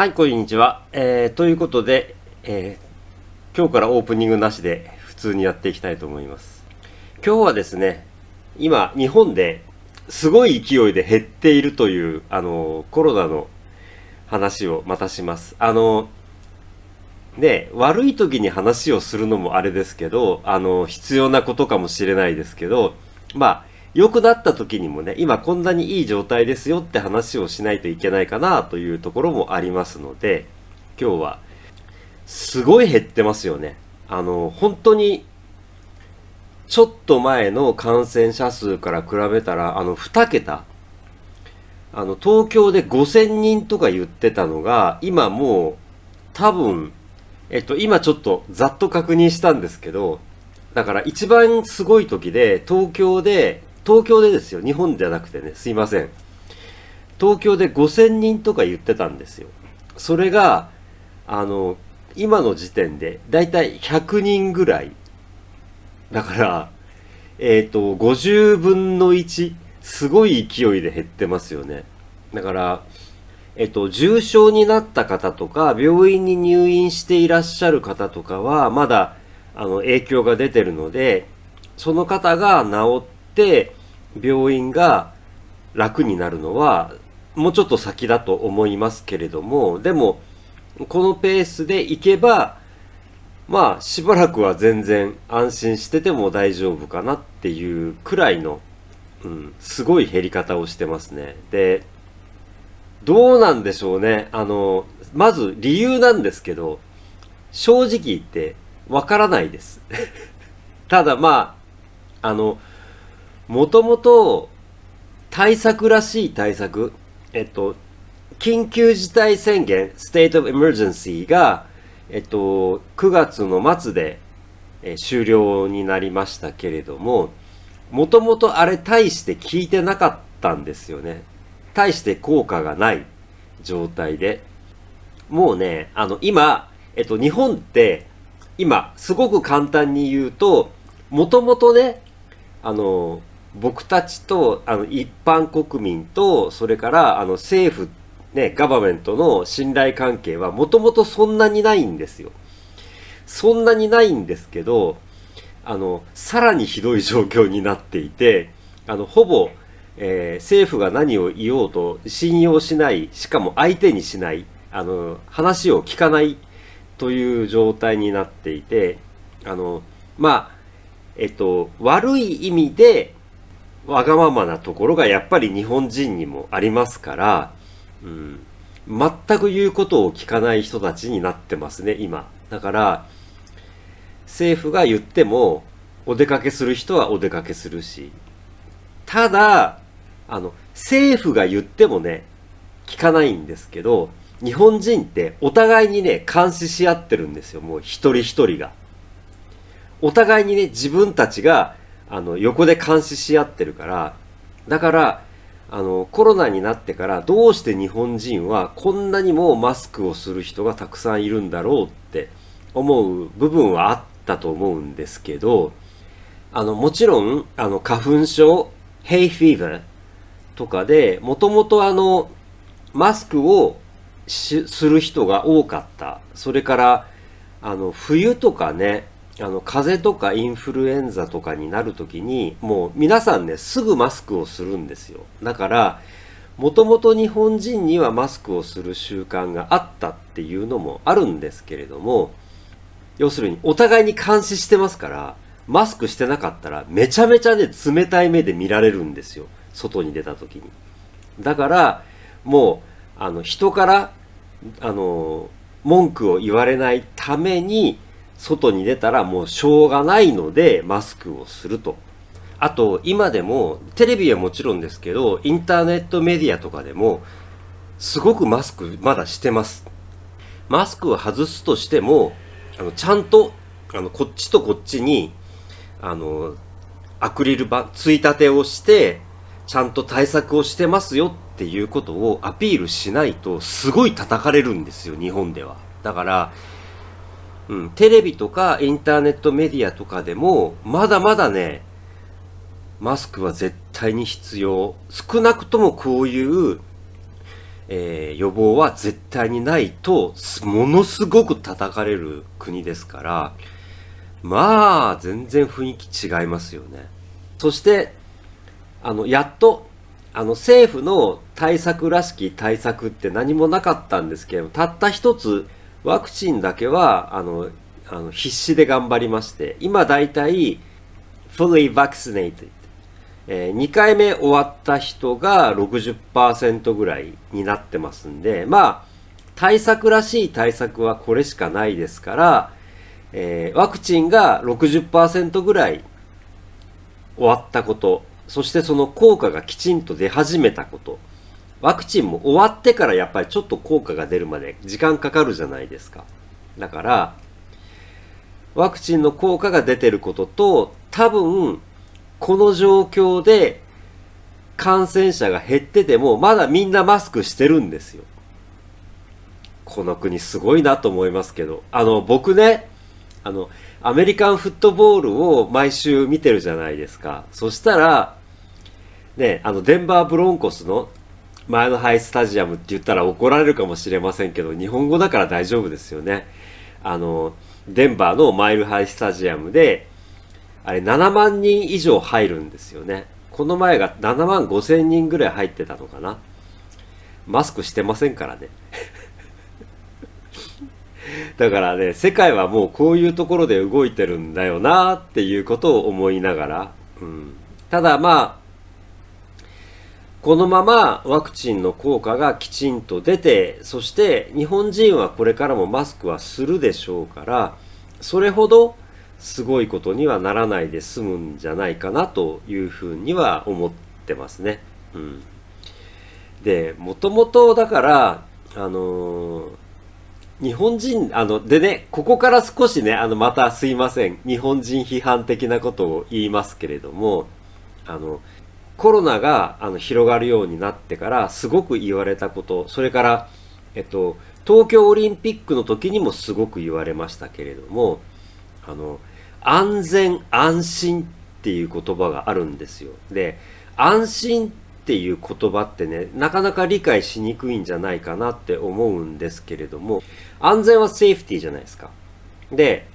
はい、こんにちは。えー、ということで、えー、今日からオープニングなしで普通にやっていきたいと思います。今日はですね、今、日本ですごい勢いで減っているという、あの、コロナの話をまたします。あの、ね、悪い時に話をするのもあれですけど、あの、必要なことかもしれないですけど、まあ、良くなった時にもね、今こんなにいい状態ですよって話をしないといけないかなというところもありますので、今日は、すごい減ってますよね。あの、本当に、ちょっと前の感染者数から比べたら、あの、2桁。あの、東京で5000人とか言ってたのが、今もう、多分、えっと、今ちょっとざっと確認したんですけど、だから一番すごい時で、東京で東京でですよ日本じゃなくてねすいません。東京で5000人とか言ってたんですよ。それがあの今の時点でだいたい100人ぐらい。だからえっ、ー、と50分の1すごい勢いで減ってますよね。だからえっと、重症になった方とか、病院に入院していらっしゃる方とかは、まだ、あの、影響が出てるので、その方が治って、病院が楽になるのはもうちょっと先だと思いますけれどもでもこのペースでいけばまあしばらくは全然安心してても大丈夫かなっていうくらいの、うん、すごい減り方をしてますね。でどうなんでしょうね。あの、まず理由なんですけど、正直言ってわからないです。ただまあ、あの、もともと対策らしい対策、えっと、緊急事態宣言、State of Emergency が、えっと、9月の末で、え終了になりましたけれども、もともとあれ大して効いてなかったんですよね。大して効果がない状態で。もうね、あの、今、えっと、日本って、今、すごく簡単に言うと、もともとね、あの、僕たちとあの一般国民とそれからあの政府ねガバメントの信頼関係はもともとそんなにないんですよ。そんなにないんですけどあのさらにひどい状況になっていてあのほぼ、えー、政府が何を言おうと信用しないしかも相手にしないあの話を聞かないという状態になっていてあのまあえっと悪い意味でわがままなところがやっぱり日本人にもありますから、うん、全く言うことを聞かない人たちになってますね、今。だから、政府が言っても、お出かけする人はお出かけするし、ただ、あの、政府が言ってもね、聞かないんですけど、日本人ってお互いにね、監視し合ってるんですよ、もう一人一人が。お互いにね、自分たちがあの横で監視し合ってるからだからあのコロナになってからどうして日本人はこんなにもマスクをする人がたくさんいるんだろうって思う部分はあったと思うんですけどあのもちろんあの花粉症ヘイフィーバーとかでもともとあのマスクをする人が多かった。それからあの冬とかねあの風邪とかインフルエンザとかになる時にもう皆さんねすぐマスクをするんですよ。だからもともと日本人にはマスクをする習慣があったっていうのもあるんですけれども要するにお互いに監視してますからマスクしてなかったらめちゃめちゃね冷たい目で見られるんですよ。外に出た時に。だからもうあの人からあの文句を言われないために外に出たらもうしょうがないのでマスクをすると。あと、今でも、テレビはもちろんですけど、インターネットメディアとかでも、すごくマスクまだしてます。マスクを外すとしても、あの、ちゃんと、あの、こっちとこっちに、あの、アクリル板、ついたてをして、ちゃんと対策をしてますよっていうことをアピールしないと、すごい叩かれるんですよ、日本では。だから、うん、テレビとかインターネットメディアとかでも、まだまだね、マスクは絶対に必要。少なくともこういう、えー、予防は絶対にないと、ものすごく叩かれる国ですから、まあ、全然雰囲気違いますよね。そして、あの、やっと、あの、政府の対策らしき対策って何もなかったんですけど、たった一つ、ワクチンだけは、あの、あの必死で頑張りまして、今だいたい、fully vaccinated えー、2回目終わった人が60%ぐらいになってますんで、まあ、対策らしい対策はこれしかないですから、えー、ワクチンが60%ぐらい終わったこと、そしてその効果がきちんと出始めたこと、ワクチンも終わってからやっぱりちょっと効果が出るまで時間かかるじゃないですか。だから、ワクチンの効果が出てることと、多分、この状況で感染者が減ってても、まだみんなマスクしてるんですよ。この国すごいなと思いますけど。あの、僕ね、あの、アメリカンフットボールを毎週見てるじゃないですか。そしたら、ね、あの、デンバーブロンコスの前のハイスタジアムって言ったら怒られるかもしれませんけど、日本語だから大丈夫ですよね。あの、デンバーのマイルハイスタジアムで、あれ7万人以上入るんですよね。この前が7万5千人ぐらい入ってたのかな。マスクしてませんからね。だからね、世界はもうこういうところで動いてるんだよなっていうことを思いながら、うん、ただまあ、このままワクチンの効果がきちんと出て、そして日本人はこれからもマスクはするでしょうから、それほどすごいことにはならないで済むんじゃないかなというふうには思ってますね。うん、で、もともとだから、あのー、日本人、あの、でね、ここから少しね、あの、またすいません。日本人批判的なことを言いますけれども、あの、コロナがあの広がるようになってからすごく言われたこと、それから、えっと、東京オリンピックの時にもすごく言われましたけれども、あの、安全安心っていう言葉があるんですよ。で、安心っていう言葉ってね、なかなか理解しにくいんじゃないかなって思うんですけれども、安全はセーフティーじゃないですか。で、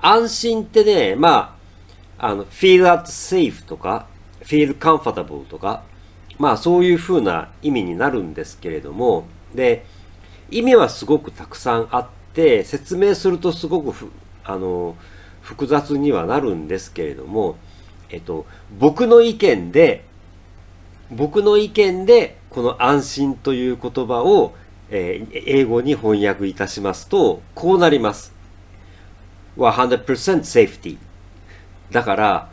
安心ってね、まあ、あの、feel at safe とか、feel comfortable とか、まあそういう風な意味になるんですけれども、で、意味はすごくたくさんあって、説明するとすごくあの、複雑にはなるんですけれども、えっと、僕の意見で、僕の意見で、この安心という言葉を、えー、英語に翻訳いたしますと、こうなります。100% safety。だから、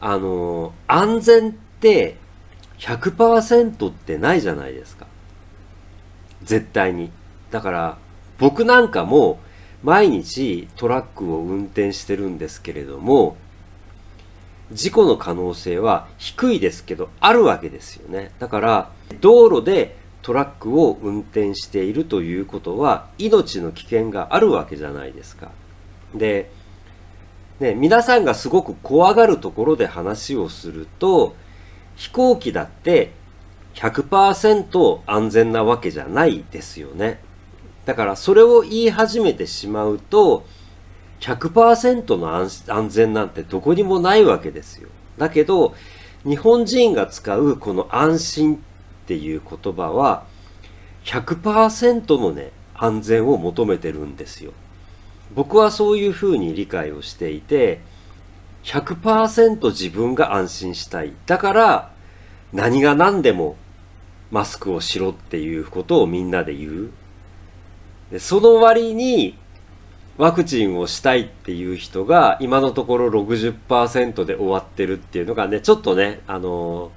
あの、安全って100%ってないじゃないですか。絶対に。だから、僕なんかも毎日トラックを運転してるんですけれども、事故の可能性は低いですけど、あるわけですよね。だから、道路でトラックを運転しているということは、命の危険があるわけじゃないですか。で、ね、皆さんがすごく怖がるところで話をすると、飛行機だって100%安全なわけじゃないですよね。だからそれを言い始めてしまうと、100%の安全なんてどこにもないわけですよ。だけど、日本人が使うこの安心っていう言葉は、100%のね、安全を求めてるんですよ。僕はそういうふうに理解をしていて、100%自分が安心したい。だから、何が何でもマスクをしろっていうことをみんなで言う。でその割にワクチンをしたいっていう人が今のところ60%で終わってるっていうのがね、ちょっとね、あの、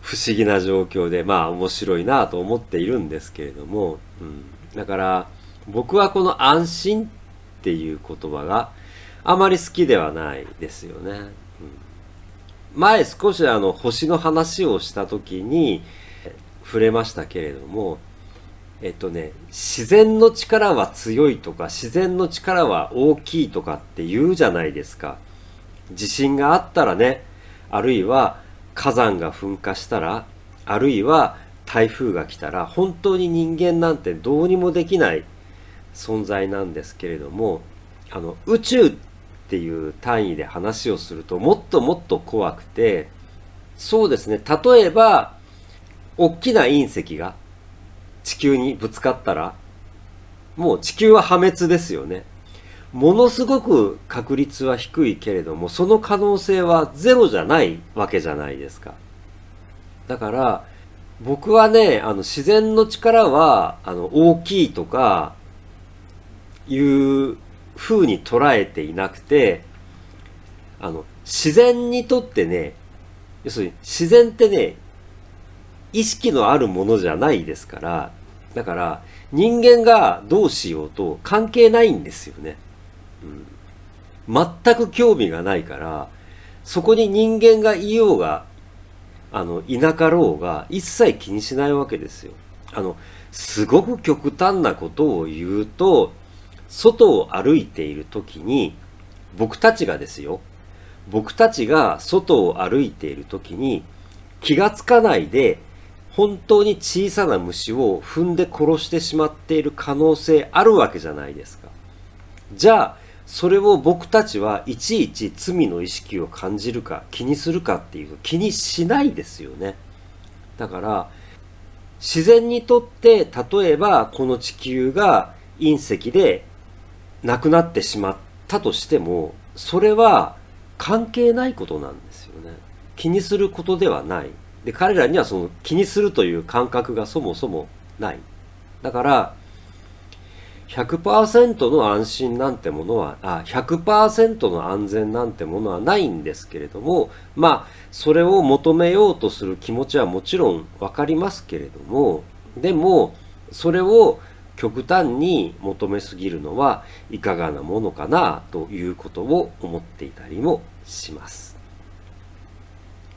不思議な状況で、まあ面白いなと思っているんですけれども、うん、だから僕はこの安心っていう言葉があまり好きではないですよね。うん、前少しあの星の話をした時に触れましたけれども、えっとね、自然の力は強いとか、自然の力は大きいとかって言うじゃないですか。地震があったらね、あるいは火山が噴火したら、あるいは台風が来たら本当に人間なんてどうにもできない存在なんですけれどもあの宇宙っていう単位で話をするともっともっと怖くてそうですね例えば大きな隕石が地球にぶつかったらもう地球は破滅ですよね。ものすごく確率は低いけれどもその可能性はゼロじゃないわけじゃないですか。だから僕はねあの自然の力はあの大きいとかいう風に捉えていなくてあの自然にとってね要するに自然ってね意識のあるものじゃないですからだから人間がどうしようと関係ないんですよね。うん、全く興味がないから、そこに人間がいようが、あの、いなかろうが、一切気にしないわけですよ。あの、すごく極端なことを言うと、外を歩いている時に、僕たちがですよ、僕たちが外を歩いている時に、気がつかないで、本当に小さな虫を踏んで殺してしまっている可能性あるわけじゃないですか。じゃあ、それを僕たちはいちいち罪の意識を感じるか気にするかっていうと気にしないですよね。だから、自然にとって例えばこの地球が隕石でなくなってしまったとしても、それは関係ないことなんですよね。気にすることではない。で、彼らにはその気にするという感覚がそもそもない。だから、100%の安心なんてものは、あ、100%の安全なんてものはないんですけれども、まあ、それを求めようとする気持ちはもちろんわかりますけれども、でも、それを極端に求めすぎるのはいかがなものかなということを思っていたりもします。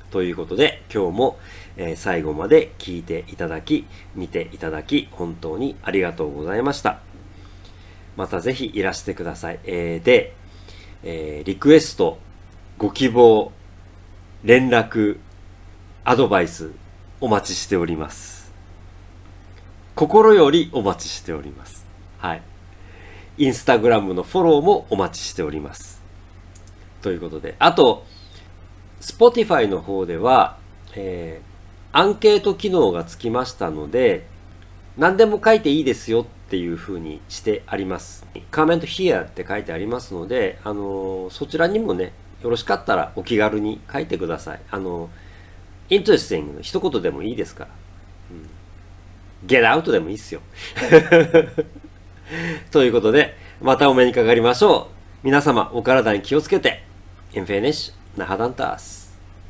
ということで、今日も、え最後まで聞いていただき、見ていただき、本当にありがとうございました。またぜひいらしてください。えー、で、えー、リクエスト、ご希望、連絡、アドバイス、お待ちしております。心よりお待ちしております。はい。インスタグラムのフォローもお待ちしております。ということで、あと、Spotify の方では、えー、アンケート機能がつきましたので、何でも書いていいですよっていう風にしてあります。 comment here って書いてありますので、あのー、そちらにもね、よろしかったらお気軽に書いてください。あのー、 interesting の一言でもいいですから。ゲ t アウトでもいいっすよ。ということで、またお目にかかりましょう。皆様、お体に気をつけて、エンフェネッシュ、ナハダンタース。